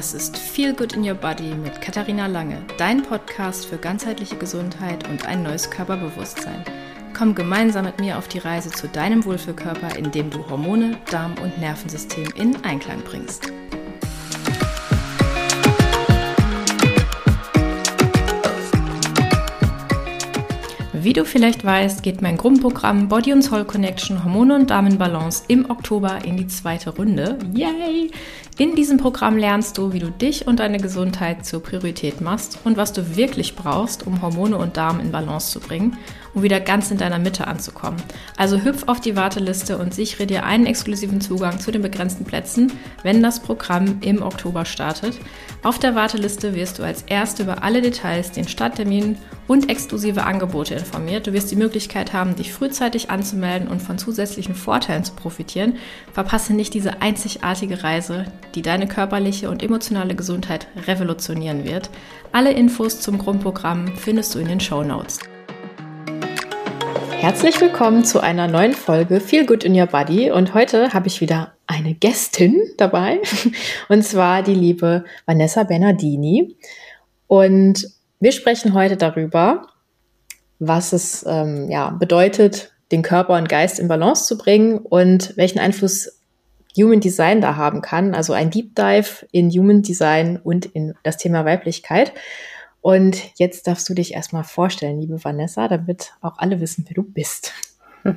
Das ist Feel Good in Your Body mit Katharina Lange, dein Podcast für ganzheitliche Gesundheit und ein neues Körperbewusstsein. Komm gemeinsam mit mir auf die Reise zu deinem Wohlfühlkörper, indem du Hormone, Darm und Nervensystem in Einklang bringst. Wie du vielleicht weißt, geht mein Gruppenprogramm Body und Soul Connection Hormone und Damenbalance im Oktober in die zweite Runde. Yay! In diesem Programm lernst du, wie du dich und deine Gesundheit zur Priorität machst und was du wirklich brauchst, um Hormone und Darm in Balance zu bringen um wieder ganz in deiner Mitte anzukommen. Also hüpf auf die Warteliste und sichere dir einen exklusiven Zugang zu den begrenzten Plätzen, wenn das Programm im Oktober startet. Auf der Warteliste wirst du als Erste über alle Details, den Starttermin und exklusive Angebote informiert. Du wirst die Möglichkeit haben, dich frühzeitig anzumelden und von zusätzlichen Vorteilen zu profitieren. Verpasse nicht diese einzigartige Reise, die deine körperliche und emotionale Gesundheit revolutionieren wird. Alle Infos zum Grundprogramm findest du in den Show Notes. Herzlich willkommen zu einer neuen Folge Feel Good in Your Body und heute habe ich wieder eine Gästin dabei und zwar die liebe Vanessa Bernardini und wir sprechen heute darüber, was es ähm, ja, bedeutet, den Körper und Geist in Balance zu bringen und welchen Einfluss Human Design da haben kann. Also ein Deep Dive in Human Design und in das Thema Weiblichkeit. Und jetzt darfst du dich erstmal vorstellen, liebe Vanessa, damit auch alle wissen, wer du bist.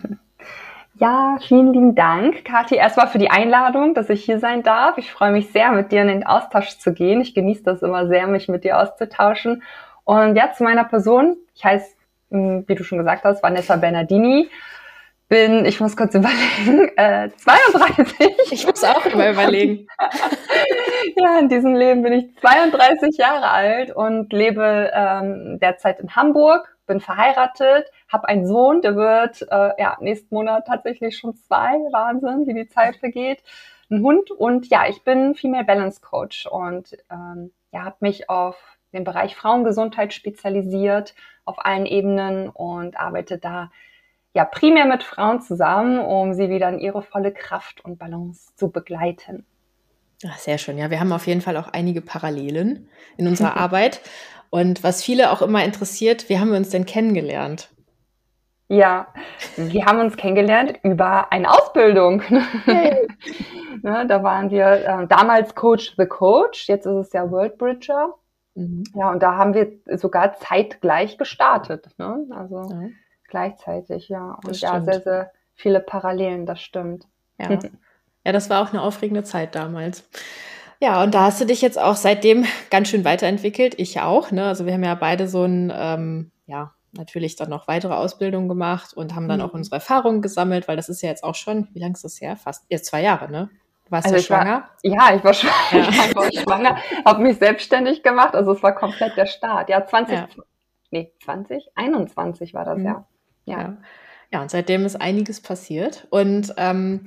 Ja, vielen lieben Dank, Kathi, erstmal für die Einladung, dass ich hier sein darf. Ich freue mich sehr, mit dir in den Austausch zu gehen. Ich genieße das immer sehr, mich mit dir auszutauschen. Und ja, zu meiner Person. Ich heiße, hm, wie du schon gesagt hast, Vanessa Bernardini bin, ich muss kurz überlegen, äh, 32. Ich muss auch immer überlegen. ja, in diesem Leben bin ich 32 Jahre alt und lebe ähm, derzeit in Hamburg, bin verheiratet, habe einen Sohn, der wird äh, ja nächsten Monat tatsächlich schon zwei. Wahnsinn, wie die Zeit vergeht. Ein Hund und ja, ich bin Female Balance Coach und ähm, ja, habe mich auf den Bereich Frauengesundheit spezialisiert auf allen Ebenen und arbeite da ja primär mit Frauen zusammen, um sie wieder in ihre volle Kraft und Balance zu begleiten. Ach, sehr schön. Ja, wir haben auf jeden Fall auch einige Parallelen in unserer Arbeit. Und was viele auch immer interessiert, wie haben wir uns denn kennengelernt? Ja, wir haben uns kennengelernt über eine Ausbildung. Hey. ne, da waren wir äh, damals Coach the Coach, jetzt ist es ja World Bridger. Mhm. Ja, und da haben wir sogar zeitgleich gestartet. Ne? Also ja gleichzeitig, ja. Und ja, sehr, sehr viele Parallelen, das stimmt. Ja. ja, das war auch eine aufregende Zeit damals. Ja, und da hast du dich jetzt auch seitdem ganz schön weiterentwickelt. Ich auch, ne? Also wir haben ja beide so ein, ähm, ja, natürlich dann noch weitere Ausbildungen gemacht und haben dann mhm. auch unsere Erfahrungen gesammelt, weil das ist ja jetzt auch schon, wie lange ist das her? Fast jetzt zwei Jahre, ne? Du warst also ja schwanger? War, ja, ich war schwanger. Ja. ich war schwanger, habe mich selbstständig gemacht. Also es war komplett der Start. Ja, 20, ja. nee, 20, 21 war das mhm. ja. Ja. ja. ja. und seitdem ist einiges passiert. Und ähm,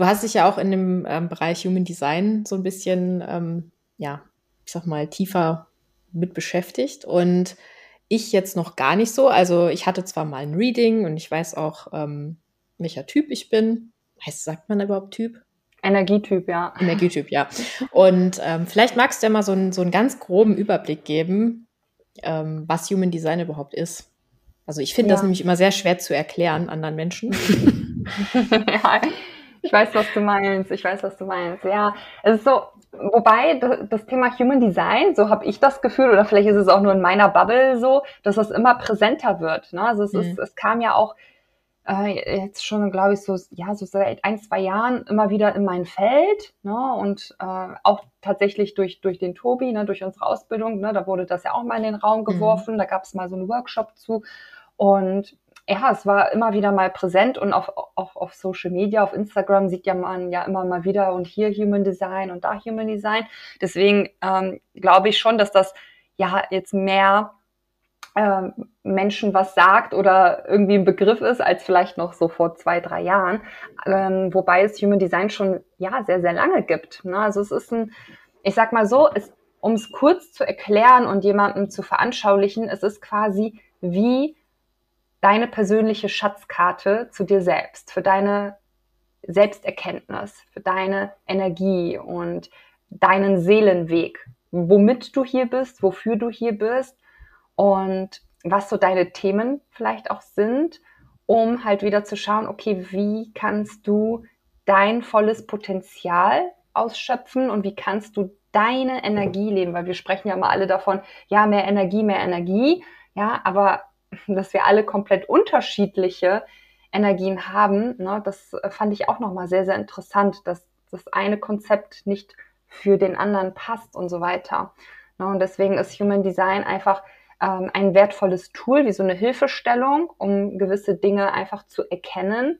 du hast dich ja auch in dem ähm, Bereich Human Design so ein bisschen, ähm, ja, ich sag mal, tiefer mit beschäftigt. Und ich jetzt noch gar nicht so. Also ich hatte zwar mal ein Reading und ich weiß auch, ähm, welcher Typ ich bin. Heißt, sagt man überhaupt Typ? Energietyp, ja. Energietyp, ja. Und ähm, vielleicht magst du ja mal so, ein, so einen ganz groben Überblick geben, ähm, was Human Design überhaupt ist. Also ich finde ja. das nämlich immer sehr schwer zu erklären anderen Menschen. ja, ich weiß, was du meinst. Ich weiß, was du meinst. Ja, es ist so, wobei das Thema Human Design, so habe ich das Gefühl, oder vielleicht ist es auch nur in meiner Bubble so, dass das immer präsenter wird. Ne? Also es, mhm. ist, es kam ja auch äh, jetzt schon, glaube ich, so, ja, so seit ein, zwei Jahren immer wieder in mein Feld. Ne? Und äh, auch tatsächlich durch, durch den Tobi, ne, durch unsere Ausbildung, ne, da wurde das ja auch mal in den Raum mhm. geworfen. Mhm. Da gab es mal so einen Workshop zu. Und ja, es war immer wieder mal präsent und auch auf, auf Social Media, auf Instagram sieht ja man ja immer mal wieder und hier Human Design und da Human Design. Deswegen ähm, glaube ich schon, dass das ja jetzt mehr ähm, Menschen was sagt oder irgendwie ein Begriff ist, als vielleicht noch so vor zwei, drei Jahren. Ähm, wobei es Human Design schon ja sehr, sehr lange gibt. Ne? Also es ist ein, ich sag mal so, um es kurz zu erklären und jemandem zu veranschaulichen, es ist quasi wie deine persönliche Schatzkarte zu dir selbst, für deine Selbsterkenntnis, für deine Energie und deinen Seelenweg, womit du hier bist, wofür du hier bist und was so deine Themen vielleicht auch sind, um halt wieder zu schauen, okay, wie kannst du dein volles Potenzial ausschöpfen und wie kannst du deine Energie leben, weil wir sprechen ja immer alle davon, ja, mehr Energie, mehr Energie, ja, aber dass wir alle komplett unterschiedliche Energien haben, ne, das fand ich auch nochmal sehr, sehr interessant, dass das eine Konzept nicht für den anderen passt und so weiter. Ne, und deswegen ist Human Design einfach ähm, ein wertvolles Tool, wie so eine Hilfestellung, um gewisse Dinge einfach zu erkennen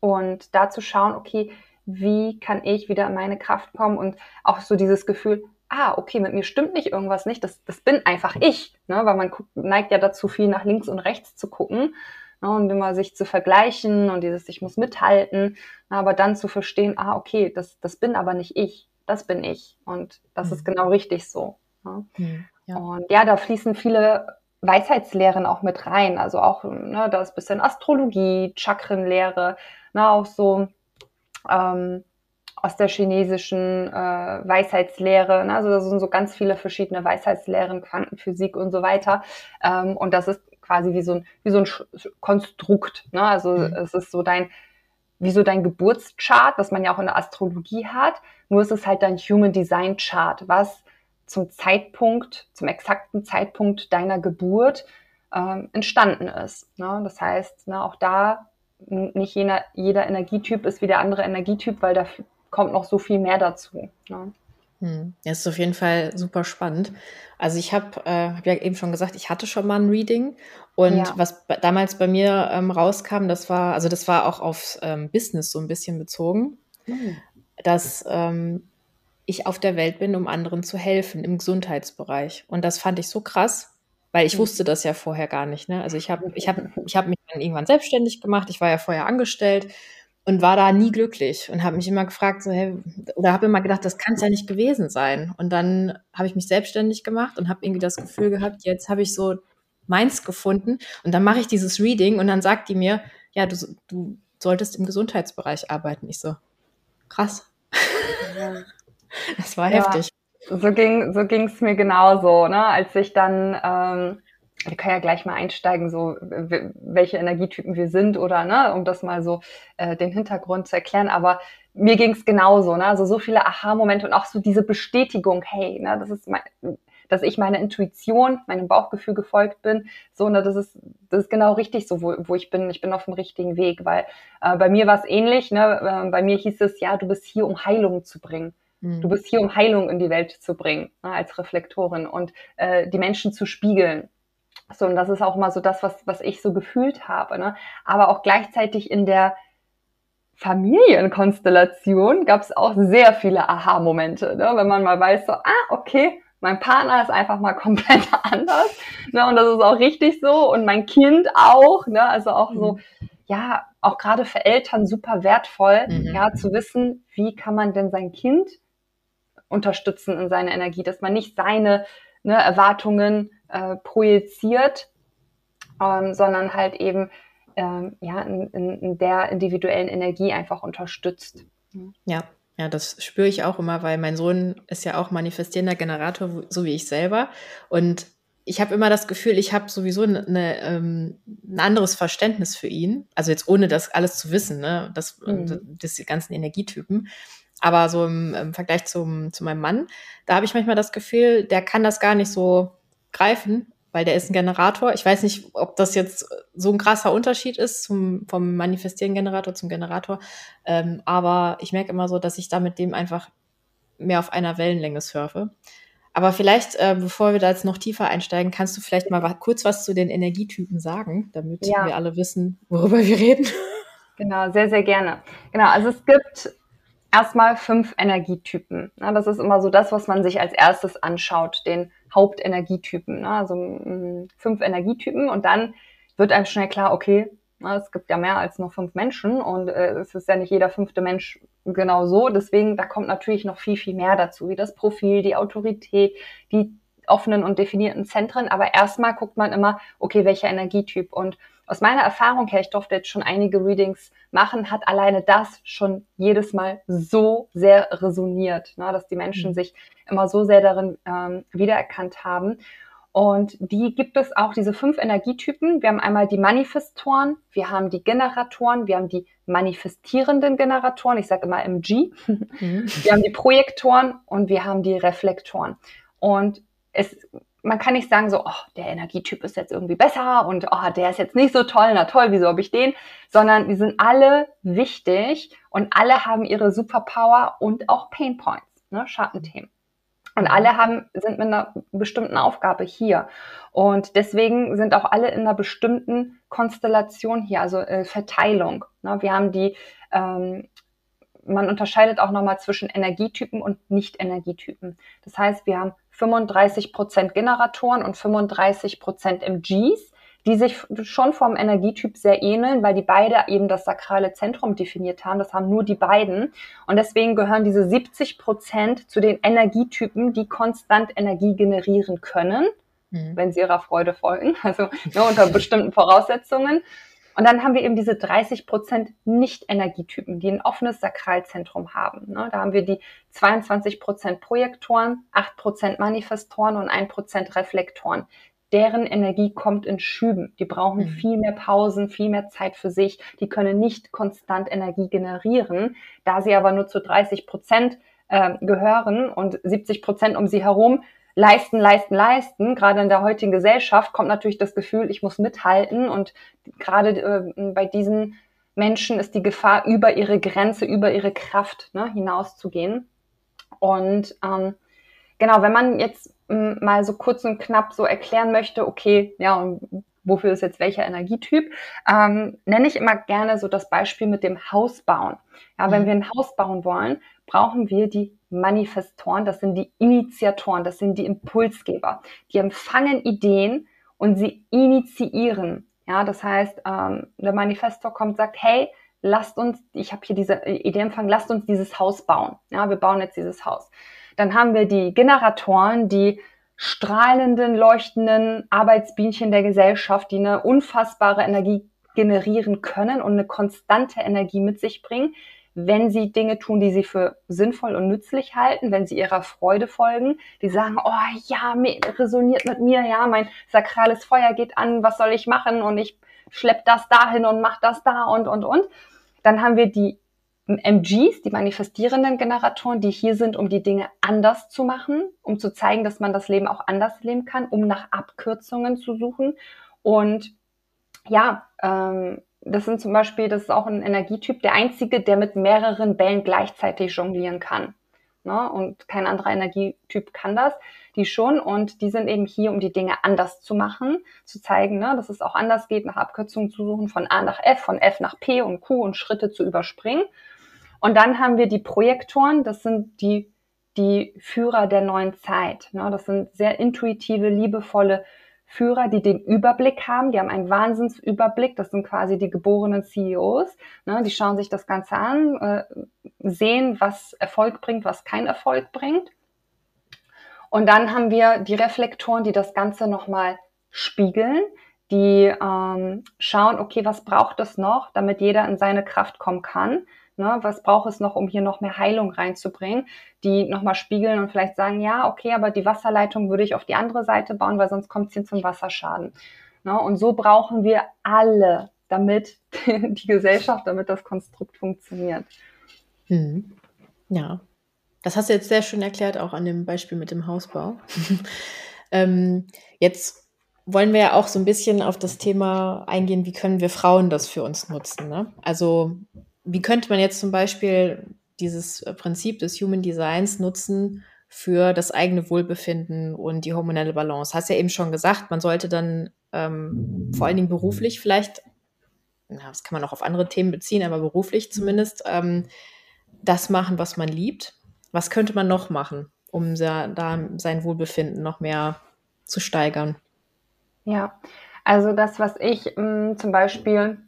und da zu schauen, okay, wie kann ich wieder in meine Kraft kommen und auch so dieses Gefühl, ah, okay, mit mir stimmt nicht irgendwas nicht, das, das bin einfach ich, ne? weil man guckt, neigt ja dazu, viel nach links und rechts zu gucken ne? und immer sich zu vergleichen und dieses, ich muss mithalten, aber dann zu verstehen, ah, okay, das, das bin aber nicht ich, das bin ich und das mhm. ist genau richtig so. Ne? Mhm, ja. Und ja, da fließen viele Weisheitslehren auch mit rein, also auch, ne, da ist ein bisschen Astrologie, Chakrenlehre, ne, auch so ähm, aus der chinesischen äh, Weisheitslehre. Ne? Also da sind so ganz viele verschiedene Weisheitslehren, Quantenphysik und so weiter. Ähm, und das ist quasi wie so ein, wie so ein Konstrukt. Ne? Also mhm. es ist so dein, wie so dein Geburtschart, was man ja auch in der Astrologie hat. Nur ist es halt dein Human Design Chart, was zum Zeitpunkt, zum exakten Zeitpunkt deiner Geburt ähm, entstanden ist. Ne? Das heißt, ne, auch da nicht jeder, jeder Energietyp ist wie der andere Energietyp, weil da kommt noch so viel mehr dazu. Ne? Hm. Ja, ist auf jeden Fall super spannend. Also ich habe äh, hab ja eben schon gesagt, ich hatte schon mal ein Reading und ja. was damals bei mir ähm, rauskam, das war, also das war auch auf ähm, Business so ein bisschen bezogen, mhm. dass ähm, ich auf der Welt bin, um anderen zu helfen im Gesundheitsbereich. Und das fand ich so krass, weil ich mhm. wusste das ja vorher gar nicht. Ne? Also ich habe ich hab, ich hab mich dann irgendwann selbstständig gemacht. Ich war ja vorher angestellt und war da nie glücklich und habe mich immer gefragt, so, hey, oder habe immer gedacht, das kann es ja nicht gewesen sein. Und dann habe ich mich selbstständig gemacht und habe irgendwie das Gefühl gehabt, jetzt habe ich so meins gefunden und dann mache ich dieses Reading und dann sagt die mir, ja, du, du solltest im Gesundheitsbereich arbeiten. Ich so, krass. Ja. Das war ja. heftig. So ging so ging's mir genauso, ne? Als ich dann, ähm, wir können ja gleich mal einsteigen, so welche Energietypen wir sind oder ne, um das mal so äh, den Hintergrund zu erklären. Aber mir ging's genauso, ne? Also so viele Aha-Momente und auch so diese Bestätigung, hey, ne, das ist mein, dass ich meiner Intuition, meinem Bauchgefühl gefolgt bin. So, ne, das ist, das ist genau richtig so, wo, wo ich bin. Ich bin auf dem richtigen Weg, weil äh, bei mir war es ähnlich. Ne? Äh, bei mir hieß es, ja, du bist hier, um Heilung zu bringen. Mhm. Du bist hier, um Heilung in die Welt zu bringen, ne, als Reflektorin und äh, die Menschen zu spiegeln. So, und das ist auch mal so das, was, was ich so gefühlt habe. Ne? Aber auch gleichzeitig in der Familienkonstellation gab es auch sehr viele Aha-Momente, ne? wenn man mal weiß, so, ah, okay, mein Partner ist einfach mal komplett anders. Ne? Und das ist auch richtig so. Und mein Kind auch. Ne? Also auch so, mhm. ja, auch gerade für Eltern super wertvoll, mhm. ja, zu wissen, wie kann man denn sein Kind unterstützen in seiner Energie, dass man nicht seine ne, Erwartungen äh, projiziert, ähm, sondern halt eben ähm, ja, in, in, der individuellen Energie einfach unterstützt. Ja, ja, das spüre ich auch immer, weil mein Sohn ist ja auch manifestierender Generator, so wie ich selber. Und ich habe immer das Gefühl, ich habe sowieso eine, ähm, ein anderes Verständnis für ihn. Also jetzt ohne das alles zu wissen, ne? das, mhm. das die ganzen Energietypen. Aber so im, im Vergleich zum, zu meinem Mann, da habe ich manchmal das Gefühl, der kann das gar nicht so greifen, weil der ist ein Generator. Ich weiß nicht, ob das jetzt so ein krasser Unterschied ist zum, vom manifestieren Generator zum Generator. Ähm, aber ich merke immer so, dass ich da mit dem einfach mehr auf einer Wellenlänge surfe. Aber vielleicht, äh, bevor wir da jetzt noch tiefer einsteigen, kannst du vielleicht mal kurz was zu den Energietypen sagen, damit ja. wir alle wissen, worüber wir reden. Genau, sehr, sehr gerne. Genau, also es gibt erstmal fünf Energietypen. Ja, das ist immer so das, was man sich als erstes anschaut, den Hauptenergietypen. Ne? Also mh, fünf Energietypen und dann wird einem schnell klar, okay, na, es gibt ja mehr als nur fünf Menschen und äh, es ist ja nicht jeder fünfte Mensch genau so. Deswegen, da kommt natürlich noch viel, viel mehr dazu, wie das Profil, die Autorität, die offenen und definierten Zentren. Aber erstmal guckt man immer, okay, welcher Energietyp. Und aus meiner Erfahrung her, ich durfte jetzt schon einige Readings machen, hat alleine das schon jedes Mal so sehr resoniert, ne, dass die Menschen mhm. sich immer so sehr darin ähm, wiedererkannt haben. Und die gibt es auch, diese fünf Energietypen. Wir haben einmal die Manifestoren, wir haben die Generatoren, wir haben die manifestierenden Generatoren, ich sage immer MG, mhm. wir haben die Projektoren und wir haben die Reflektoren. Und es, man kann nicht sagen so, oh, der Energietyp ist jetzt irgendwie besser und oh, der ist jetzt nicht so toll, na toll, wieso habe ich den? Sondern die sind alle wichtig und alle haben ihre Superpower und auch Painpoints, ne, Schattenthemen. Und alle haben, sind mit einer bestimmten Aufgabe hier. Und deswegen sind auch alle in einer bestimmten Konstellation hier, also äh, Verteilung. Ne? Wir haben die, ähm, man unterscheidet auch nochmal zwischen Energietypen und Nicht-Energietypen. Das heißt, wir haben 35 Prozent Generatoren und 35 Prozent MGs die sich schon vom Energietyp sehr ähneln, weil die beide eben das sakrale Zentrum definiert haben. Das haben nur die beiden. Und deswegen gehören diese 70 Prozent zu den Energietypen, die konstant Energie generieren können, mhm. wenn sie ihrer Freude folgen, also ne, unter bestimmten Voraussetzungen. Und dann haben wir eben diese 30 Prozent Nicht-Energietypen, die ein offenes Sakralzentrum haben. Ne? Da haben wir die 22 Prozent Projektoren, 8 Prozent Manifestoren und 1 Prozent Reflektoren deren Energie kommt in Schüben. Die brauchen mhm. viel mehr Pausen, viel mehr Zeit für sich. Die können nicht konstant Energie generieren. Da sie aber nur zu 30 Prozent äh, gehören und 70 Prozent um sie herum leisten, leisten, leisten. Gerade in der heutigen Gesellschaft kommt natürlich das Gefühl, ich muss mithalten. Und gerade äh, bei diesen Menschen ist die Gefahr, über ihre Grenze, über ihre Kraft ne, hinauszugehen. Und ähm, genau, wenn man jetzt mal so kurz und knapp so erklären möchte, okay, ja, und wofür ist jetzt welcher Energietyp, ähm, nenne ich immer gerne so das Beispiel mit dem Haus bauen. Ja, wenn mhm. wir ein Haus bauen wollen, brauchen wir die Manifestoren, das sind die Initiatoren, das sind die Impulsgeber. Die empfangen Ideen und sie initiieren. Ja, das heißt, ähm, der Manifestor kommt, sagt, hey, lasst uns, ich habe hier diese Idee empfangen, lasst uns dieses Haus bauen. Ja, wir bauen jetzt dieses Haus. Dann haben wir die Generatoren, die strahlenden, leuchtenden Arbeitsbienchen der Gesellschaft, die eine unfassbare Energie generieren können und eine konstante Energie mit sich bringen, wenn sie Dinge tun, die sie für sinnvoll und nützlich halten, wenn sie ihrer Freude folgen, die sagen, oh ja, resoniert mit mir, ja, mein sakrales Feuer geht an, was soll ich machen und ich schlepp das dahin und mach das da und, und, und. Dann haben wir die MGs, die manifestierenden Generatoren, die hier sind, um die Dinge anders zu machen, um zu zeigen, dass man das Leben auch anders leben kann, um nach Abkürzungen zu suchen. Und ja, ähm, das sind zum Beispiel, das ist auch ein Energietyp, der einzige, der mit mehreren Bällen gleichzeitig jonglieren kann. Ne? Und kein anderer Energietyp kann das. Die schon und die sind eben hier, um die Dinge anders zu machen, zu zeigen, ne, dass es auch anders geht, nach Abkürzungen zu suchen, von A nach F, von F nach P und Q und Schritte zu überspringen. Und dann haben wir die Projektoren, das sind die, die Führer der neuen Zeit. Ne? Das sind sehr intuitive, liebevolle Führer, die den Überblick haben, die haben einen Wahnsinnsüberblick, das sind quasi die geborenen CEOs, ne? die schauen sich das Ganze an, äh, sehen, was Erfolg bringt, was kein Erfolg bringt. Und dann haben wir die Reflektoren, die das Ganze nochmal spiegeln, die ähm, schauen, okay, was braucht es noch, damit jeder in seine Kraft kommen kann. Ne, was braucht es noch, um hier noch mehr Heilung reinzubringen? Die nochmal spiegeln und vielleicht sagen, ja, okay, aber die Wasserleitung würde ich auf die andere Seite bauen, weil sonst kommt es hier zum Wasserschaden. Ne, und so brauchen wir alle, damit die Gesellschaft, damit das Konstrukt funktioniert. Hm. Ja, das hast du jetzt sehr schön erklärt, auch an dem Beispiel mit dem Hausbau. ähm, jetzt wollen wir ja auch so ein bisschen auf das Thema eingehen, wie können wir Frauen das für uns nutzen. Ne? Also wie könnte man jetzt zum Beispiel dieses äh, Prinzip des Human Designs nutzen für das eigene Wohlbefinden und die hormonelle Balance? Hast ja eben schon gesagt, man sollte dann ähm, vor allen Dingen beruflich vielleicht, na, das kann man auch auf andere Themen beziehen, aber beruflich zumindest, ähm, das machen, was man liebt. Was könnte man noch machen, um da, da sein Wohlbefinden noch mehr zu steigern? Ja, also das, was ich mh, mm, zum Beispiel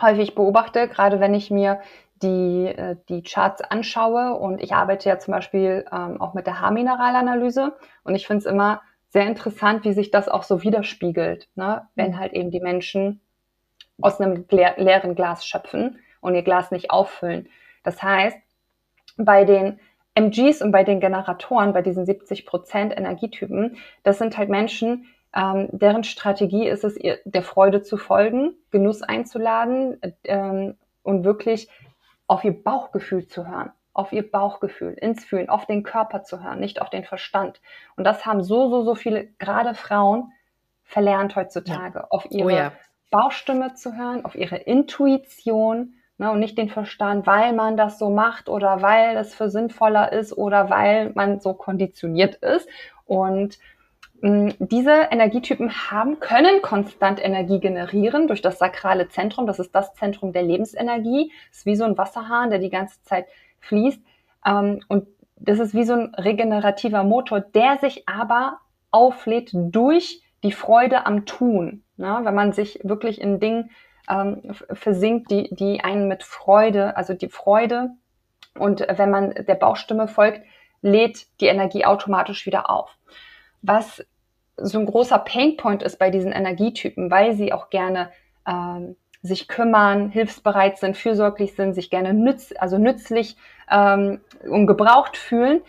häufig beobachte, gerade wenn ich mir die, äh, die Charts anschaue und ich arbeite ja zum Beispiel ähm, auch mit der Haarmineralanalyse und ich finde es immer sehr interessant, wie sich das auch so widerspiegelt, ne? wenn halt eben die Menschen aus einem leeren Glas schöpfen und ihr Glas nicht auffüllen. Das heißt, bei den MGs und bei den Generatoren, bei diesen 70 Prozent Energietypen, das sind halt Menschen, ähm, deren Strategie ist es, ihr, der Freude zu folgen, Genuss einzuladen ähm, und wirklich auf ihr Bauchgefühl zu hören, auf ihr Bauchgefühl, ins Fühlen, auf den Körper zu hören, nicht auf den Verstand. Und das haben so, so, so viele, gerade Frauen, verlernt heutzutage, ja. auf ihre oh ja. Bauchstimme zu hören, auf ihre Intuition ne, und nicht den Verstand, weil man das so macht oder weil es für sinnvoller ist oder weil man so konditioniert ist. Und diese Energietypen haben, können konstant Energie generieren durch das sakrale Zentrum. Das ist das Zentrum der Lebensenergie. Das ist wie so ein Wasserhahn, der die ganze Zeit fließt. Ähm, und das ist wie so ein regenerativer Motor, der sich aber auflädt durch die Freude am Tun. Wenn man sich wirklich in Dingen ähm, versinkt, die, die einen mit Freude, also die Freude und wenn man der Bauchstimme folgt, lädt die Energie automatisch wieder auf. Was so ein großer Painpoint ist bei diesen Energietypen, weil sie auch gerne ähm, sich kümmern, hilfsbereit sind, fürsorglich sind, sich gerne nütz, also nützlich ähm, und gebraucht fühlen,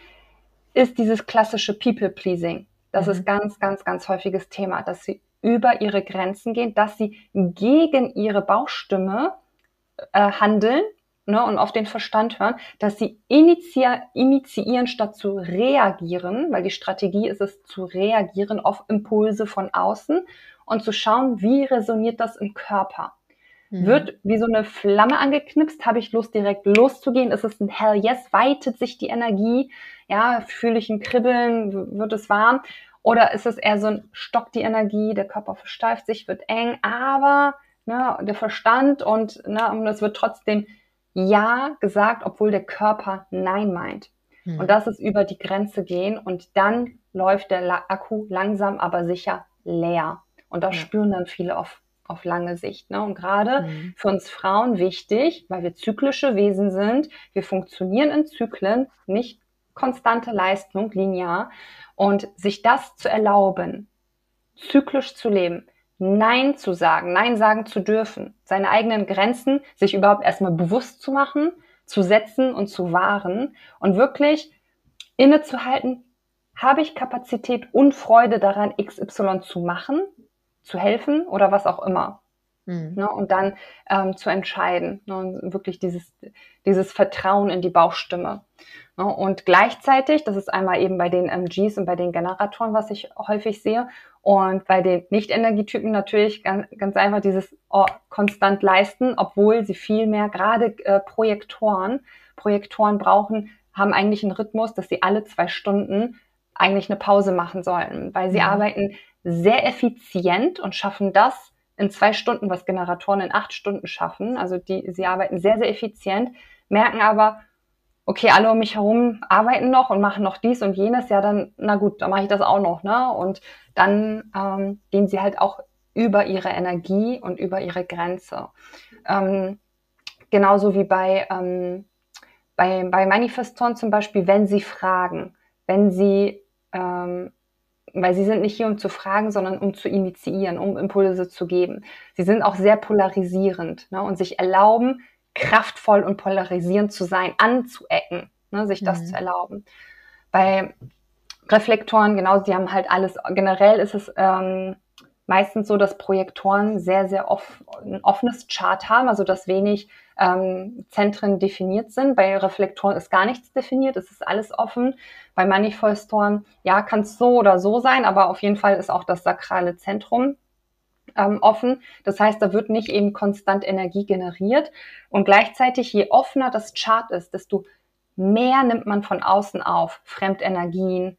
ist dieses klassische People-Pleasing. Das mhm. ist ganz, ganz, ganz häufiges Thema, dass sie über ihre Grenzen gehen, dass sie gegen ihre Bauchstimme äh, handeln ne, und auf den Verstand hören, dass sie initia initiieren statt zu reagieren, weil die Strategie ist es zu reagieren auf Impulse von außen und zu schauen, wie resoniert das im Körper. Mhm. Wird wie so eine Flamme angeknipst, habe ich Lust, direkt loszugehen? Ist es ein Hell Yes? Weitet sich die Energie? Ja, fühle ich ein Kribbeln? Wird es warm? Oder ist es eher so ein Stock die Energie, der Körper versteift sich, wird eng, aber ne, der Verstand und, ne, und es wird trotzdem Ja gesagt, obwohl der Körper Nein meint. Mhm. Und das ist über die Grenze gehen und dann läuft der Akku langsam, aber sicher leer. Und das ja. spüren dann viele auf auf lange Sicht. Ne? Und gerade mhm. für uns Frauen wichtig, weil wir zyklische Wesen sind, wir funktionieren in Zyklen, nicht konstante Leistung, linear. Und sich das zu erlauben, zyklisch zu leben, Nein zu sagen, Nein sagen zu dürfen, seine eigenen Grenzen sich überhaupt erstmal bewusst zu machen, zu setzen und zu wahren und wirklich innezuhalten, habe ich Kapazität und Freude daran, XY zu machen zu helfen oder was auch immer. Mhm. Ne, und dann ähm, zu entscheiden. Ne, und wirklich dieses, dieses Vertrauen in die Bauchstimme. Ne, und gleichzeitig, das ist einmal eben bei den MGs und bei den Generatoren, was ich häufig sehe, und bei den Nicht-Energietypen natürlich ganz, ganz einfach dieses oh, konstant leisten, obwohl sie viel mehr, gerade äh, Projektoren, Projektoren brauchen, haben eigentlich einen Rhythmus, dass sie alle zwei Stunden eigentlich eine Pause machen sollten, weil sie mhm. arbeiten sehr effizient und schaffen das in zwei Stunden, was Generatoren in acht Stunden schaffen. Also die, sie arbeiten sehr, sehr effizient, merken aber, okay, alle um mich herum arbeiten noch und machen noch dies und jenes, ja dann, na gut, dann mache ich das auch noch, ne? Und dann ähm, gehen sie halt auch über ihre Energie und über ihre Grenze. Ähm, genauso wie bei, ähm, bei, bei Manifestoren zum Beispiel, wenn sie fragen, wenn sie ähm, weil sie sind nicht hier, um zu fragen, sondern um zu initiieren, um Impulse zu geben. Sie sind auch sehr polarisierend ne, und sich erlauben, kraftvoll und polarisierend zu sein, anzuecken, ne, sich das mhm. zu erlauben. Bei Reflektoren, genau, die haben halt alles, generell ist es ähm, meistens so, dass Projektoren sehr, sehr off, ein offenes Chart haben, also dass wenig ähm, Zentren definiert sind. Bei Reflektoren ist gar nichts definiert, es ist alles offen. Bei Manifestoren, ja, kann es so oder so sein, aber auf jeden Fall ist auch das sakrale Zentrum ähm, offen. Das heißt, da wird nicht eben konstant Energie generiert. Und gleichzeitig, je offener das Chart ist, desto mehr nimmt man von außen auf. Fremdenergien,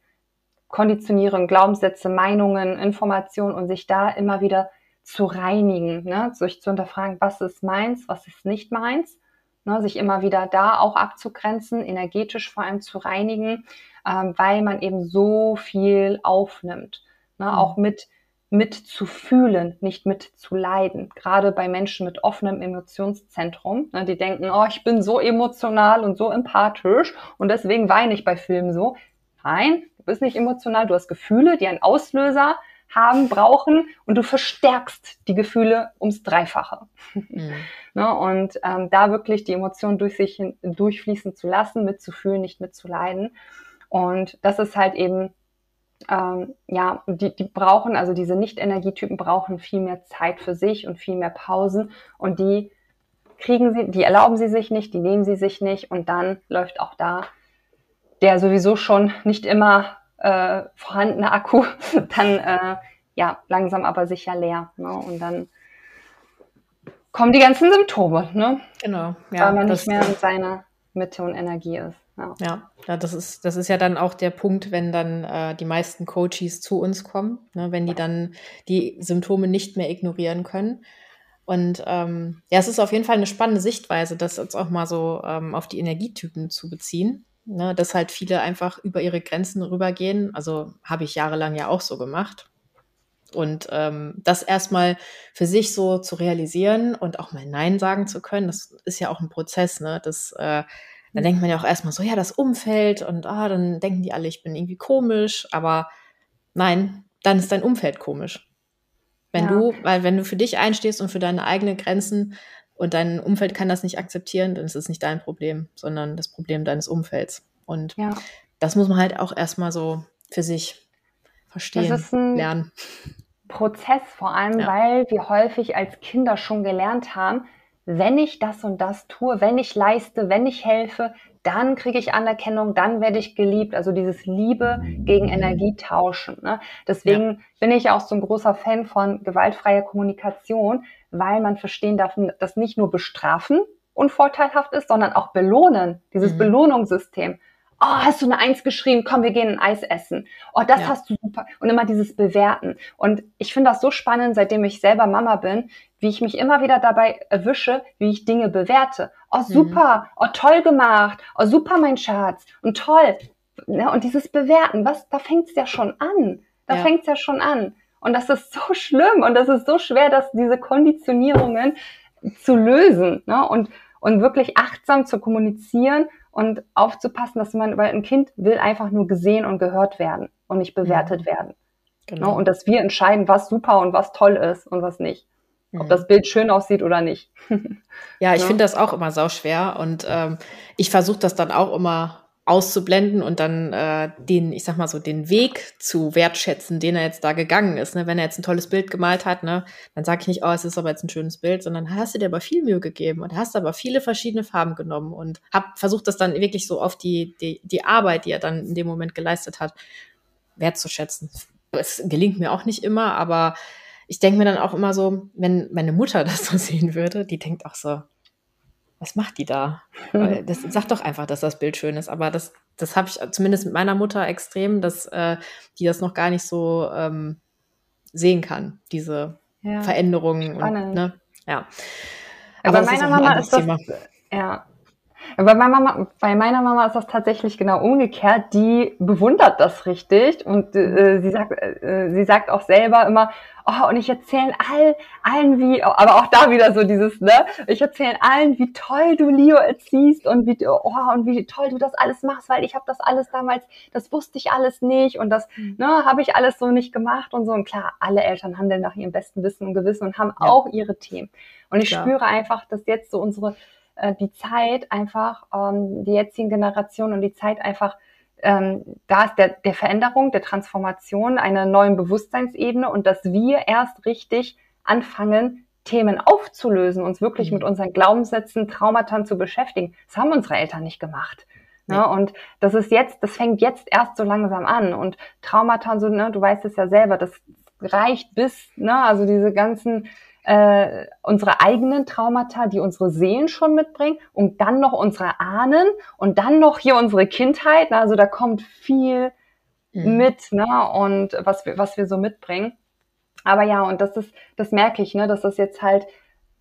Konditionierung, Glaubenssätze, Meinungen, Informationen und sich da immer wieder zu reinigen, ne? sich zu hinterfragen, was ist meins, was ist nicht meins, ne? sich immer wieder da auch abzugrenzen, energetisch vor allem zu reinigen, ähm, weil man eben so viel aufnimmt, ne? Mhm. auch mit mit zu fühlen, nicht mit zu leiden. Gerade bei Menschen mit offenem Emotionszentrum, ne, die denken, oh, ich bin so emotional und so empathisch und deswegen weine ich bei Filmen so. Nein, bist nicht emotional, du hast Gefühle, die einen Auslöser haben, brauchen und du verstärkst die Gefühle ums Dreifache. Mhm. ne? Und ähm, da wirklich die Emotionen durch sich durchfließen zu lassen, mitzufühlen, nicht mitzuleiden. Und das ist halt eben, ähm, ja, die, die brauchen, also diese Nicht-Energietypen brauchen viel mehr Zeit für sich und viel mehr Pausen und die kriegen sie, die erlauben sie sich nicht, die nehmen sie sich nicht und dann läuft auch da der sowieso schon nicht immer äh, vorhandene Akku dann äh, ja langsam aber sicher leer. Ne? Und dann kommen die ganzen Symptome, ne? Genau, ja. Weil man nicht mehr in seiner Mitte und Energie ist. Ja. ja, ja, das ist, das ist ja dann auch der Punkt, wenn dann äh, die meisten Coaches zu uns kommen, ne, wenn die dann die Symptome nicht mehr ignorieren können. Und ähm, ja, es ist auf jeden Fall eine spannende Sichtweise, das jetzt auch mal so ähm, auf die Energietypen zu beziehen. Ne, dass halt viele einfach über ihre Grenzen rübergehen. Also habe ich jahrelang ja auch so gemacht. Und ähm, das erstmal für sich so zu realisieren und auch mal Nein sagen zu können, das ist ja auch ein Prozess. Ne? Das, äh, dann denkt man ja auch erstmal so, ja, das Umfeld und ah, dann denken die alle, ich bin irgendwie komisch. Aber nein, dann ist dein Umfeld komisch. Wenn ja. du, weil wenn du für dich einstehst und für deine eigenen Grenzen und dein Umfeld kann das nicht akzeptieren, dann ist es nicht dein Problem, sondern das Problem deines Umfelds. Und ja. das muss man halt auch erstmal so für sich verstehen, das ist ein lernen. Prozess, vor allem, ja. weil wir häufig als Kinder schon gelernt haben, wenn ich das und das tue, wenn ich leiste, wenn ich helfe, dann kriege ich Anerkennung, dann werde ich geliebt. Also dieses Liebe gegen Energie tauschen. Ne? Deswegen ja. bin ich auch so ein großer Fan von gewaltfreier Kommunikation, weil man verstehen darf, dass nicht nur bestrafen unvorteilhaft ist, sondern auch belohnen, dieses mhm. Belohnungssystem. Oh, hast du eine Eins geschrieben? Komm, wir gehen ein Eis essen. Oh, das ja. hast du super. Und immer dieses Bewerten. Und ich finde das so spannend, seitdem ich selber Mama bin, wie ich mich immer wieder dabei erwische, wie ich Dinge bewerte. Oh, mhm. super. Mhm. Oh, toll gemacht. Oh, super, mein Schatz. Und toll. Ja, und dieses Bewerten, was, da fängt's ja schon an. Da ja. fängt's ja schon an. Und das ist so schlimm und das ist so schwer, dass diese Konditionierungen zu lösen ne? und, und wirklich achtsam zu kommunizieren und aufzupassen, dass man, weil ein Kind will einfach nur gesehen und gehört werden und nicht bewertet mhm. werden. Ne? Genau. Ne? Und dass wir entscheiden, was super und was toll ist und was nicht. Ob mhm. das Bild schön aussieht oder nicht. ja, ich ja. finde das auch immer sau schwer und ähm, ich versuche das dann auch immer auszublenden und dann äh, den, ich sag mal so, den Weg zu wertschätzen, den er jetzt da gegangen ist. Ne? Wenn er jetzt ein tolles Bild gemalt hat, ne, dann sage ich nicht, oh, es ist aber jetzt ein schönes Bild, sondern hast du dir aber viel Mühe gegeben und hast aber viele verschiedene Farben genommen und hab versucht, das dann wirklich so auf die, die, die Arbeit, die er dann in dem Moment geleistet hat, wertzuschätzen. Es gelingt mir auch nicht immer, aber ich denke mir dann auch immer so, wenn meine Mutter das so sehen würde, die denkt auch so, was macht die da? Das sagt doch einfach, dass das Bild schön ist. Aber das, das habe ich zumindest mit meiner Mutter extrem, dass äh, die das noch gar nicht so ähm, sehen kann, diese ja. Veränderungen. Und, ne? Ja. Aber, bei meiner Mama ist das, Thema. ja, bei meiner, Mama, bei meiner Mama ist das tatsächlich genau umgekehrt. Die bewundert das richtig und äh, sie sagt, äh, sie sagt auch selber immer, oh, und ich erzähle all, allen wie, aber auch da wieder so dieses, ne, ich erzähle allen, wie toll du Leo erziehst und wie, oh, und wie toll du das alles machst, weil ich habe das alles damals, das wusste ich alles nicht und das, mhm. ne, habe ich alles so nicht gemacht und so. Und klar, alle Eltern handeln nach ihrem besten Wissen und Gewissen und haben ja. auch ihre Themen. Und ich klar. spüre einfach, dass jetzt so unsere äh, die Zeit einfach, ähm, die jetzigen Generationen und die Zeit einfach, ähm, da ist der, der Veränderung, der Transformation, einer neuen Bewusstseinsebene und dass wir erst richtig anfangen, Themen aufzulösen, uns wirklich mhm. mit unseren Glaubenssätzen, Traumata zu beschäftigen. Das haben unsere Eltern nicht gemacht. Ne? Ja. Und das ist jetzt, das fängt jetzt erst so langsam an. Und Traumata so, ne, du weißt es ja selber, das reicht bis, ne, also diese ganzen äh, unsere eigenen Traumata, die unsere Seelen schon mitbringen und dann noch unsere Ahnen und dann noch hier unsere Kindheit. Also da kommt viel mhm. mit, ne? Und was wir, was wir so mitbringen. Aber ja, und das ist, das merke ich, ne, dass das jetzt halt,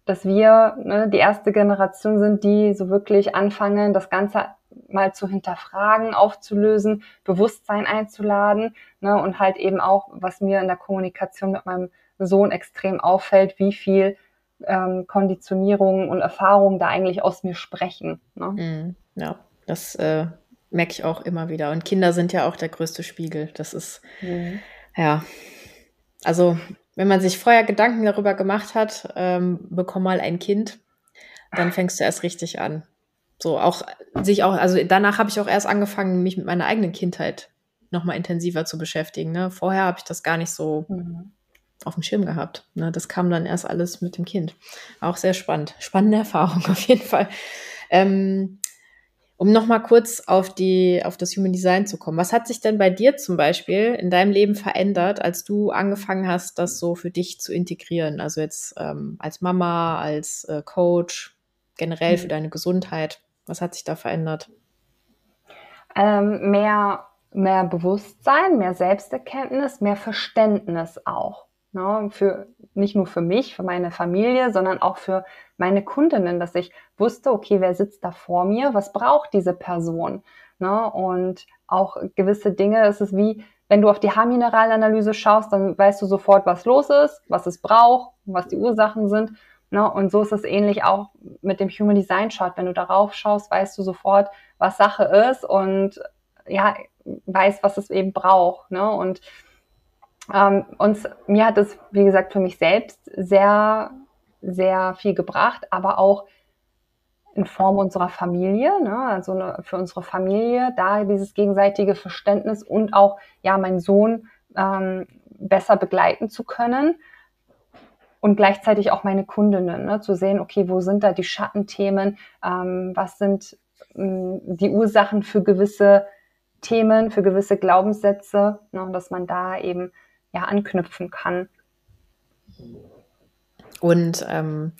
dass wir ne, die erste Generation sind, die so wirklich anfangen, das Ganze mal zu hinterfragen, aufzulösen, Bewusstsein einzuladen, ne, und halt eben auch, was mir in der Kommunikation mit meinem Sohn extrem auffällt, wie viel ähm, Konditionierungen und Erfahrungen da eigentlich aus mir sprechen. Ne? Mm, ja, das äh, merke ich auch immer wieder. Und Kinder sind ja auch der größte Spiegel. Das ist, mhm. ja, Also, wenn man sich vorher Gedanken darüber gemacht hat, ähm, bekomm mal ein Kind, dann fängst du erst richtig an. So, auch sich auch, also danach habe ich auch erst angefangen, mich mit meiner eigenen Kindheit nochmal intensiver zu beschäftigen. Ne? Vorher habe ich das gar nicht so mhm. Auf dem Schirm gehabt. Ne? Das kam dann erst alles mit dem Kind. Auch sehr spannend. Spannende Erfahrung auf jeden Fall. Ähm, um nochmal kurz auf die, auf das Human Design zu kommen. Was hat sich denn bei dir zum Beispiel in deinem Leben verändert, als du angefangen hast, das so für dich zu integrieren? Also jetzt ähm, als Mama, als äh, Coach, generell für deine Gesundheit. Was hat sich da verändert? Ähm, mehr, mehr Bewusstsein, mehr Selbsterkenntnis, mehr Verständnis auch. Ne? Für, nicht nur für mich, für meine Familie, sondern auch für meine Kundinnen, dass ich wusste, okay, wer sitzt da vor mir, was braucht diese Person? Ne? Und auch gewisse Dinge, es ist wie, wenn du auf die Haarmineralanalyse schaust, dann weißt du sofort, was los ist, was es braucht, was die Ursachen sind. Ne? Und so ist es ähnlich auch mit dem Human Design Chart. Wenn du darauf schaust, weißt du sofort, was Sache ist und ja, weißt, was es eben braucht. Ne? Und ähm, uns, mir hat es, wie gesagt, für mich selbst sehr sehr viel gebracht, aber auch in Form unserer Familie, ne? also eine, für unsere Familie, da dieses gegenseitige Verständnis und auch ja meinen Sohn ähm, besser begleiten zu können und gleichzeitig auch meine Kundinnen ne? zu sehen, okay, wo sind da die Schattenthemen, ähm, was sind ähm, die Ursachen für gewisse Themen, für gewisse Glaubenssätze, ne? dass man da eben ja anknüpfen kann. Und ähm,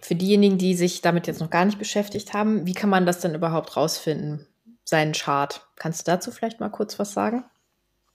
für diejenigen, die sich damit jetzt noch gar nicht beschäftigt haben, wie kann man das denn überhaupt rausfinden, seinen Chart? Kannst du dazu vielleicht mal kurz was sagen?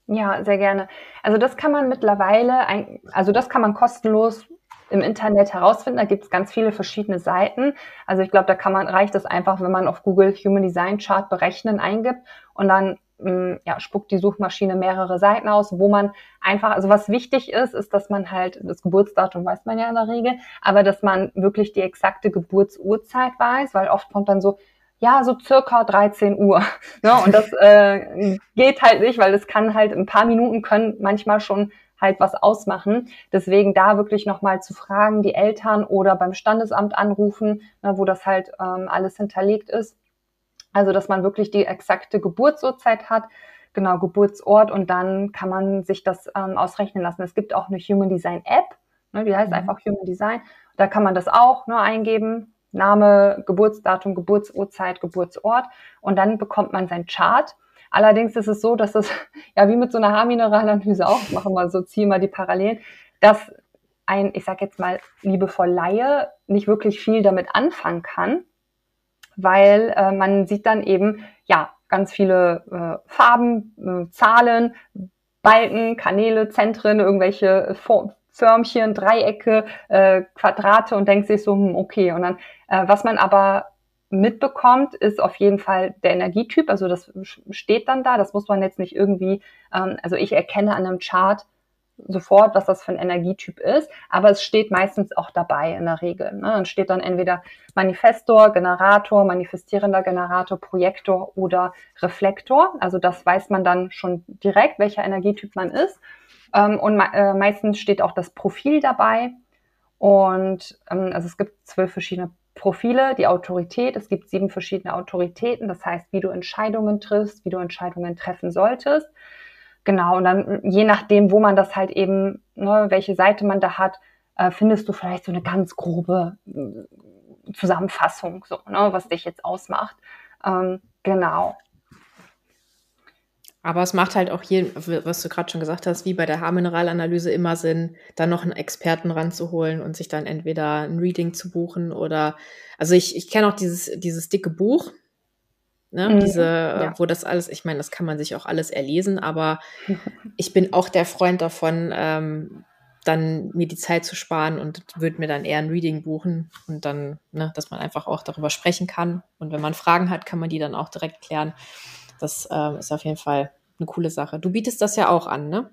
Ja, sehr gerne. Also das kann man mittlerweile, ein, also das kann man kostenlos im Internet herausfinden. Da gibt es ganz viele verschiedene Seiten. Also ich glaube, da kann man, reicht es einfach, wenn man auf Google Human Design Chart berechnen eingibt und dann ja, spuckt die Suchmaschine mehrere Seiten aus, wo man einfach, also was wichtig ist, ist, dass man halt, das Geburtsdatum weiß man ja in der Regel, aber dass man wirklich die exakte Geburtsurzeit weiß, weil oft kommt dann so, ja, so circa 13 Uhr. Ne? Und das äh, geht halt nicht, weil es kann halt ein paar Minuten können manchmal schon halt was ausmachen. Deswegen da wirklich nochmal zu fragen, die Eltern oder beim Standesamt anrufen, ne, wo das halt ähm, alles hinterlegt ist also, dass man wirklich die exakte Geburtsurzeit hat, genau Geburtsort und dann kann man sich das ähm, ausrechnen lassen. Es gibt auch eine Human Design App, ne, die heißt mhm. einfach Human Design. Da kann man das auch nur eingeben, Name, Geburtsdatum, Geburtsurzeit, Geburtsort und dann bekommt man sein Chart. Allerdings ist es so, dass es ja wie mit so einer Haarmineralanalyse auch, machen wir so, ziehen wir die Parallelen, dass ein, ich sag jetzt mal, liebevoll Laie nicht wirklich viel damit anfangen kann, weil äh, man sieht dann eben, ja, ganz viele äh, Farben, äh, Zahlen, Balken, Kanäle, Zentren, irgendwelche Förmchen, Dreiecke, äh, Quadrate und denkt sich so, hm, okay. Und dann, äh, was man aber mitbekommt, ist auf jeden Fall der Energietyp. Also das steht dann da. Das muss man jetzt nicht irgendwie, ähm, also ich erkenne an einem Chart, sofort, was das für ein Energietyp ist, aber es steht meistens auch dabei in der Regel. Ne? Dann steht dann entweder Manifestor, Generator, manifestierender Generator, Projektor oder Reflektor. Also das weiß man dann schon direkt, welcher Energietyp man ist. Ähm, und äh, meistens steht auch das Profil dabei. Und ähm, also es gibt zwölf verschiedene Profile, die Autorität. Es gibt sieben verschiedene Autoritäten. Das heißt, wie du Entscheidungen triffst, wie du Entscheidungen treffen solltest. Genau, und dann je nachdem, wo man das halt eben, ne, welche Seite man da hat, äh, findest du vielleicht so eine ganz grobe äh, Zusammenfassung, so, ne, was dich jetzt ausmacht. Ähm, genau. Aber es macht halt auch hier, was du gerade schon gesagt hast, wie bei der Haarmineralanalyse immer Sinn, dann noch einen Experten ranzuholen und sich dann entweder ein Reading zu buchen oder, also ich, ich kenne auch dieses, dieses dicke Buch, Ne? Mhm, Diese, ja. wo das alles, ich meine, das kann man sich auch alles erlesen, aber ich bin auch der Freund davon, ähm, dann mir die Zeit zu sparen und würde mir dann eher ein Reading buchen und dann, ne, dass man einfach auch darüber sprechen kann. Und wenn man Fragen hat, kann man die dann auch direkt klären. Das äh, ist auf jeden Fall eine coole Sache. Du bietest das ja auch an, ne?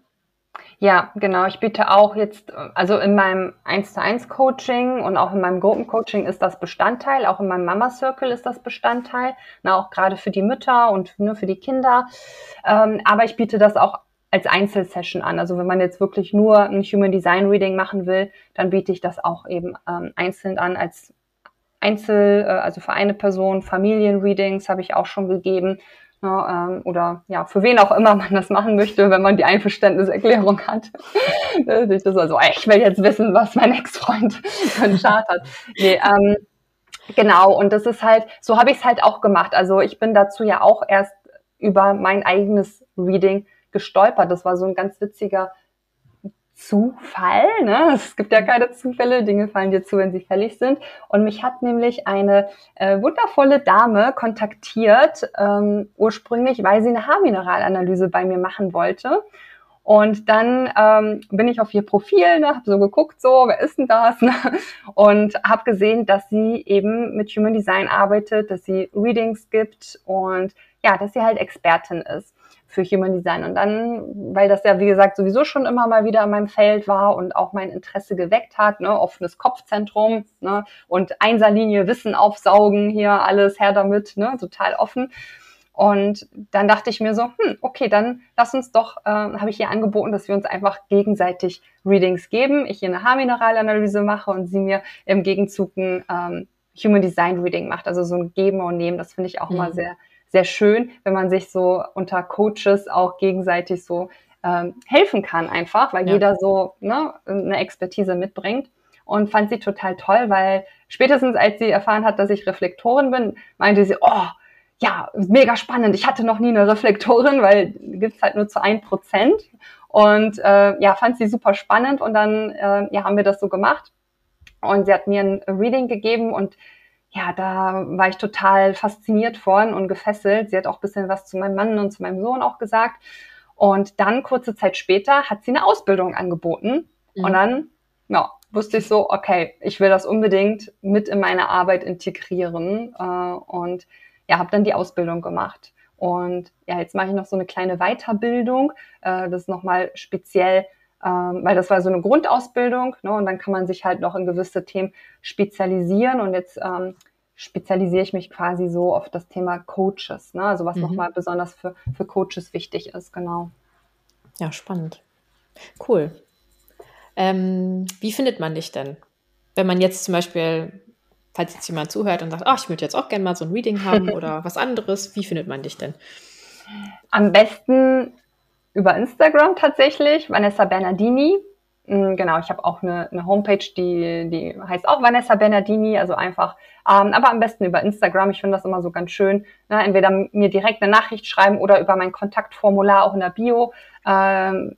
Ja, genau. Ich biete auch jetzt, also in meinem 1 zu 1 Coaching und auch in meinem Gruppencoaching ist das Bestandteil, auch in meinem Mama Circle ist das Bestandteil, na, auch gerade für die Mütter und nur für die Kinder. Ähm, aber ich biete das auch als Einzelsession an. Also wenn man jetzt wirklich nur ein Human Design Reading machen will, dann biete ich das auch eben ähm, einzeln an als Einzel, äh, also für eine Person, Familienreadings habe ich auch schon gegeben. Ja, ähm, oder ja, für wen auch immer man das machen möchte, wenn man die Einverständniserklärung hat. das ist also, ich will jetzt wissen, was mein Ex-Freund für einen Chart hat. Nee, ähm, genau, und das ist halt, so habe ich es halt auch gemacht. Also ich bin dazu ja auch erst über mein eigenes Reading gestolpert. Das war so ein ganz witziger Zufall. Ne? Es gibt ja keine Zufälle, Dinge fallen dir zu, wenn sie fällig sind. Und mich hat nämlich eine äh, wundervolle Dame kontaktiert, ähm, ursprünglich, weil sie eine Haarmineralanalyse bei mir machen wollte. Und dann ähm, bin ich auf ihr Profil, ne, habe so geguckt, so, wer ist denn das? Ne? Und habe gesehen, dass sie eben mit Human Design arbeitet, dass sie Readings gibt und ja, dass sie halt Expertin ist für Human Design. Und dann, weil das ja, wie gesagt, sowieso schon immer mal wieder in meinem Feld war und auch mein Interesse geweckt hat, ne, offenes Kopfzentrum ne, und Einserlinie, Wissen aufsaugen, hier alles her damit, ne, total offen. Und dann dachte ich mir so, hm, okay, dann lass uns doch, äh, habe ich ihr angeboten, dass wir uns einfach gegenseitig Readings geben. Ich hier eine Haarmineralanalyse mache und sie mir im Gegenzug ein ähm, Human Design Reading macht. Also so ein Geben und Nehmen, das finde ich auch mhm. mal sehr sehr schön, wenn man sich so unter Coaches auch gegenseitig so ähm, helfen kann einfach, weil ja. jeder so ne, eine Expertise mitbringt. Und fand sie total toll, weil spätestens als sie erfahren hat, dass ich Reflektorin bin, meinte sie, oh, ja, mega spannend. Ich hatte noch nie eine Reflektorin, weil gibt's halt nur zu ein Prozent. Und äh, ja, fand sie super spannend und dann äh, ja, haben wir das so gemacht. Und sie hat mir ein Reading gegeben und ja, da war ich total fasziniert von und gefesselt. Sie hat auch ein bisschen was zu meinem Mann und zu meinem Sohn auch gesagt. Und dann, kurze Zeit später, hat sie eine Ausbildung angeboten. Mhm. Und dann, ja, wusste ich so, okay, ich will das unbedingt mit in meine Arbeit integrieren. Äh, und ja, habe dann die Ausbildung gemacht. Und ja, jetzt mache ich noch so eine kleine Weiterbildung. Äh, das ist nochmal speziell ähm, weil das war so eine Grundausbildung, ne, und dann kann man sich halt noch in gewisse Themen spezialisieren und jetzt ähm, spezialisiere ich mich quasi so auf das Thema Coaches, ne, also was mhm. nochmal besonders für, für Coaches wichtig ist, genau. Ja, spannend. Cool. Ähm, wie findet man dich denn? Wenn man jetzt zum Beispiel, falls jetzt jemand zuhört und sagt, ach, ich würde jetzt auch gerne mal so ein Reading haben oder was anderes, wie findet man dich denn? Am besten über Instagram tatsächlich, Vanessa Bernardini. Mm, genau, ich habe auch eine, eine Homepage, die, die heißt auch Vanessa Bernardini, also einfach, ähm, aber am besten über Instagram. Ich finde das immer so ganz schön. Ne? Entweder mir direkt eine Nachricht schreiben oder über mein Kontaktformular auch in der Bio. Ähm,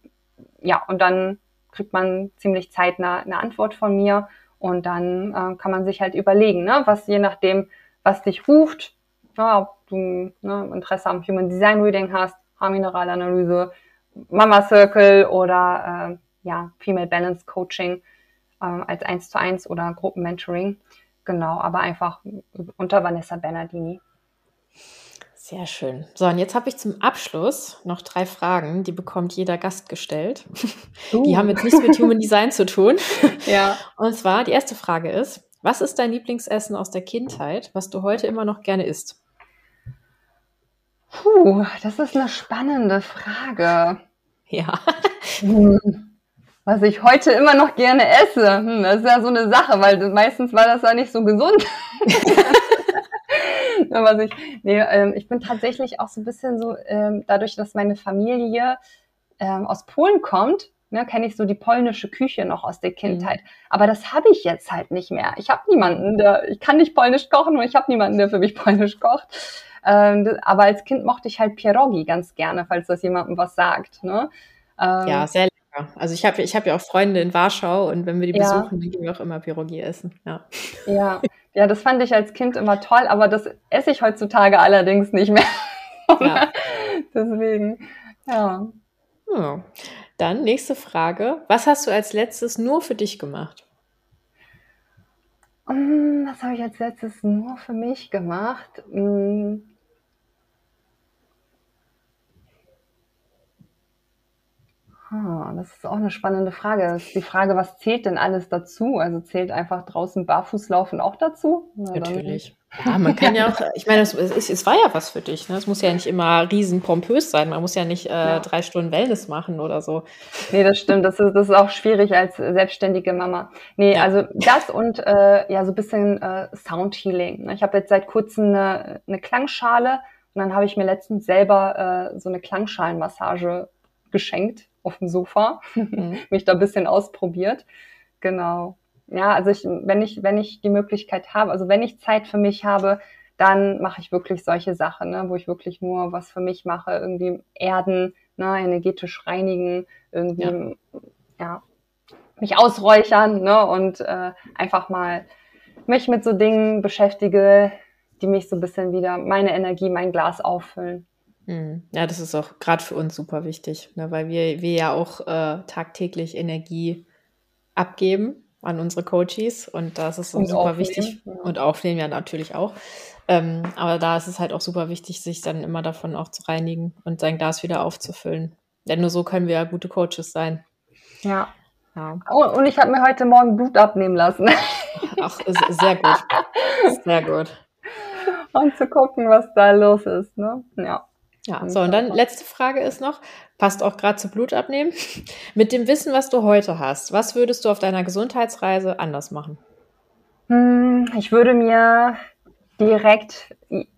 ja, und dann kriegt man ziemlich zeitnah eine Antwort von mir und dann äh, kann man sich halt überlegen, ne, was je nachdem, was dich ruft, ja, ob du ne, Interesse am Human Design Reading hast, Haarmineralanalyse, Mama Circle oder äh, ja, Female Balance Coaching äh, als 1 zu 1 oder Gruppenmentoring. Genau, aber einfach unter Vanessa Bernardini. Sehr schön. So, und jetzt habe ich zum Abschluss noch drei Fragen, die bekommt jeder Gast gestellt. Uh. Die haben jetzt nichts mit Human Design zu tun. Ja. Und zwar, die erste Frage ist, was ist dein Lieblingsessen aus der Kindheit, was du heute immer noch gerne isst? Puh, das ist eine spannende Frage. Ja. Hm. Was ich heute immer noch gerne esse, hm, das ist ja so eine Sache, weil meistens war das ja nicht so gesund. was ich, nee, ähm, ich bin tatsächlich auch so ein bisschen so, ähm, dadurch, dass meine Familie ähm, aus Polen kommt, ne, kenne ich so die polnische Küche noch aus der Kindheit. Mhm. Aber das habe ich jetzt halt nicht mehr. Ich habe niemanden, der, ich kann nicht polnisch kochen und ich habe niemanden, der für mich polnisch kocht. Ähm, aber als Kind mochte ich halt Pierogi ganz gerne, falls das jemandem was sagt. Ne? Ähm, ja, sehr lecker. Also ich habe ich hab ja auch Freunde in Warschau und wenn wir die ja. besuchen, dann gehen wir auch immer Pierogi essen. Ja. ja. Ja, das fand ich als Kind immer toll, aber das esse ich heutzutage allerdings nicht mehr. Ja. Deswegen, ja. ja. Dann nächste Frage. Was hast du als letztes nur für dich gemacht? Mm, was habe ich als letztes nur für mich gemacht? Mm. Ah, das ist auch eine spannende Frage. Das ist die Frage, was zählt denn alles dazu? Also zählt einfach draußen Barfußlaufen auch dazu? Na, Natürlich. Ja, man kann ja auch, ich meine, es, es, es, war ja was für dich. Ne? Es muss ja nicht immer riesen pompös sein. Man muss ja nicht äh, ja. drei Stunden Wellness machen oder so. Nee, das stimmt. Das ist, das ist auch schwierig als selbstständige Mama. Nee, ja. also das und äh, ja, so ein bisschen äh, Soundhealing. Ne? Ich habe jetzt seit kurzem eine, eine Klangschale und dann habe ich mir letztens selber äh, so eine Klangschalenmassage geschenkt auf dem Sofa, mhm. mich da ein bisschen ausprobiert. Genau. Ja, also ich, wenn ich, wenn ich die Möglichkeit habe, also wenn ich Zeit für mich habe, dann mache ich wirklich solche Sachen, ne, wo ich wirklich nur was für mich mache, irgendwie erden, ne, energetisch reinigen, irgendwie, ja, ja mich ausräuchern, ne, und äh, einfach mal mich mit so Dingen beschäftige, die mich so ein bisschen wieder meine Energie, mein Glas auffüllen. Mhm. Ja, das ist auch gerade für uns super wichtig, ne, weil wir, wir ja auch äh, tagtäglich Energie abgeben an unsere Coaches und das ist und super aufnehmen, wichtig ja. und aufnehmen ja natürlich auch. Ähm, aber da ist es halt auch super wichtig, sich dann immer davon auch zu reinigen und sein Glas wieder aufzufüllen. Denn nur so können wir ja gute Coaches sein. Ja. ja. Oh, und ich habe mir heute Morgen Blut abnehmen lassen. Ach, sehr gut. Sehr gut. Und zu gucken, was da los ist. Ne? Ja. Ja, so und dann letzte Frage ist noch, passt auch gerade zu Blutabnehmen. Mit dem Wissen, was du heute hast, was würdest du auf deiner Gesundheitsreise anders machen? Hm, ich würde mir direkt